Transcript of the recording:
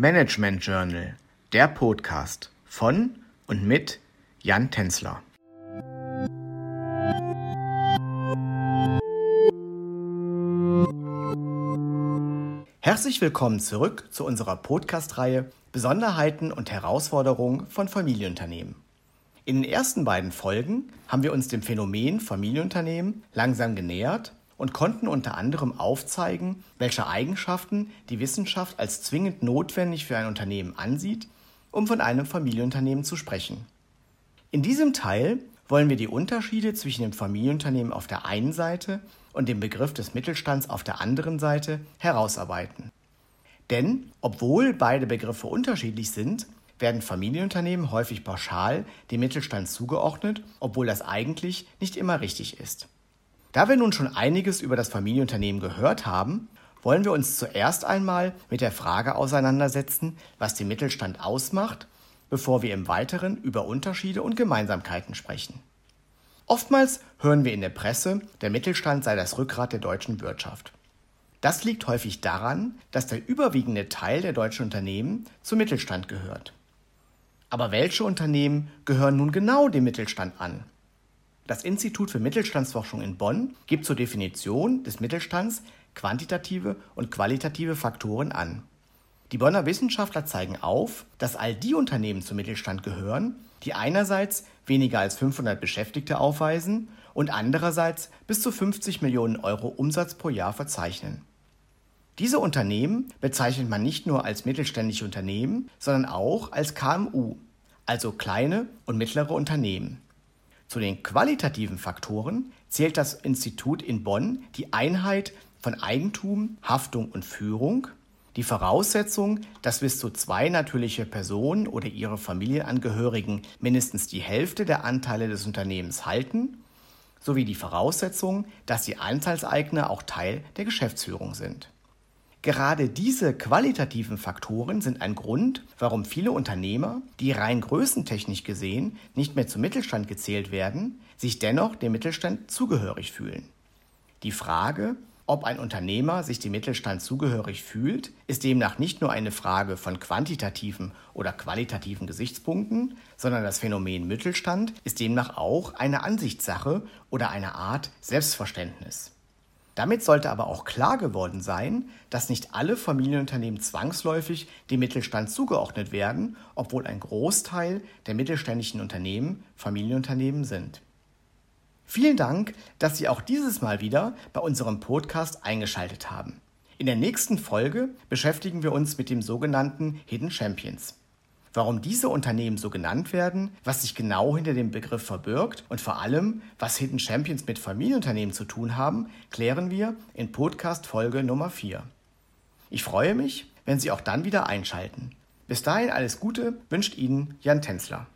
Management Journal, der Podcast von und mit Jan Tenzler. Herzlich willkommen zurück zu unserer Podcast-Reihe Besonderheiten und Herausforderungen von Familienunternehmen. In den ersten beiden Folgen haben wir uns dem Phänomen Familienunternehmen langsam genähert und konnten unter anderem aufzeigen, welche Eigenschaften die Wissenschaft als zwingend notwendig für ein Unternehmen ansieht, um von einem Familienunternehmen zu sprechen. In diesem Teil wollen wir die Unterschiede zwischen dem Familienunternehmen auf der einen Seite und dem Begriff des Mittelstands auf der anderen Seite herausarbeiten. Denn obwohl beide Begriffe unterschiedlich sind, werden Familienunternehmen häufig pauschal dem Mittelstand zugeordnet, obwohl das eigentlich nicht immer richtig ist. Da wir nun schon einiges über das Familienunternehmen gehört haben, wollen wir uns zuerst einmal mit der Frage auseinandersetzen, was den Mittelstand ausmacht, bevor wir im Weiteren über Unterschiede und Gemeinsamkeiten sprechen. Oftmals hören wir in der Presse, der Mittelstand sei das Rückgrat der deutschen Wirtschaft. Das liegt häufig daran, dass der überwiegende Teil der deutschen Unternehmen zum Mittelstand gehört. Aber welche Unternehmen gehören nun genau dem Mittelstand an? Das Institut für Mittelstandsforschung in Bonn gibt zur Definition des Mittelstands quantitative und qualitative Faktoren an. Die Bonner Wissenschaftler zeigen auf, dass all die Unternehmen zum Mittelstand gehören, die einerseits weniger als 500 Beschäftigte aufweisen und andererseits bis zu 50 Millionen Euro Umsatz pro Jahr verzeichnen. Diese Unternehmen bezeichnet man nicht nur als mittelständische Unternehmen, sondern auch als KMU, also kleine und mittlere Unternehmen. Zu den qualitativen Faktoren zählt das Institut in Bonn die Einheit von Eigentum, Haftung und Führung, die Voraussetzung, dass bis zu zwei natürliche Personen oder ihre Familienangehörigen mindestens die Hälfte der Anteile des Unternehmens halten, sowie die Voraussetzung, dass die Anteilseigner auch Teil der Geschäftsführung sind. Gerade diese qualitativen Faktoren sind ein Grund, warum viele Unternehmer, die rein größentechnisch gesehen nicht mehr zum Mittelstand gezählt werden, sich dennoch dem Mittelstand zugehörig fühlen. Die Frage, ob ein Unternehmer sich dem Mittelstand zugehörig fühlt, ist demnach nicht nur eine Frage von quantitativen oder qualitativen Gesichtspunkten, sondern das Phänomen Mittelstand ist demnach auch eine Ansichtssache oder eine Art Selbstverständnis. Damit sollte aber auch klar geworden sein, dass nicht alle Familienunternehmen zwangsläufig dem Mittelstand zugeordnet werden, obwohl ein Großteil der mittelständischen Unternehmen Familienunternehmen sind. Vielen Dank, dass Sie auch dieses Mal wieder bei unserem Podcast eingeschaltet haben. In der nächsten Folge beschäftigen wir uns mit dem sogenannten Hidden Champions. Warum diese Unternehmen so genannt werden, was sich genau hinter dem Begriff verbirgt und vor allem, was Hidden Champions mit Familienunternehmen zu tun haben, klären wir in Podcast Folge Nummer 4. Ich freue mich, wenn Sie auch dann wieder einschalten. Bis dahin alles Gute wünscht Ihnen Jan Tänzler.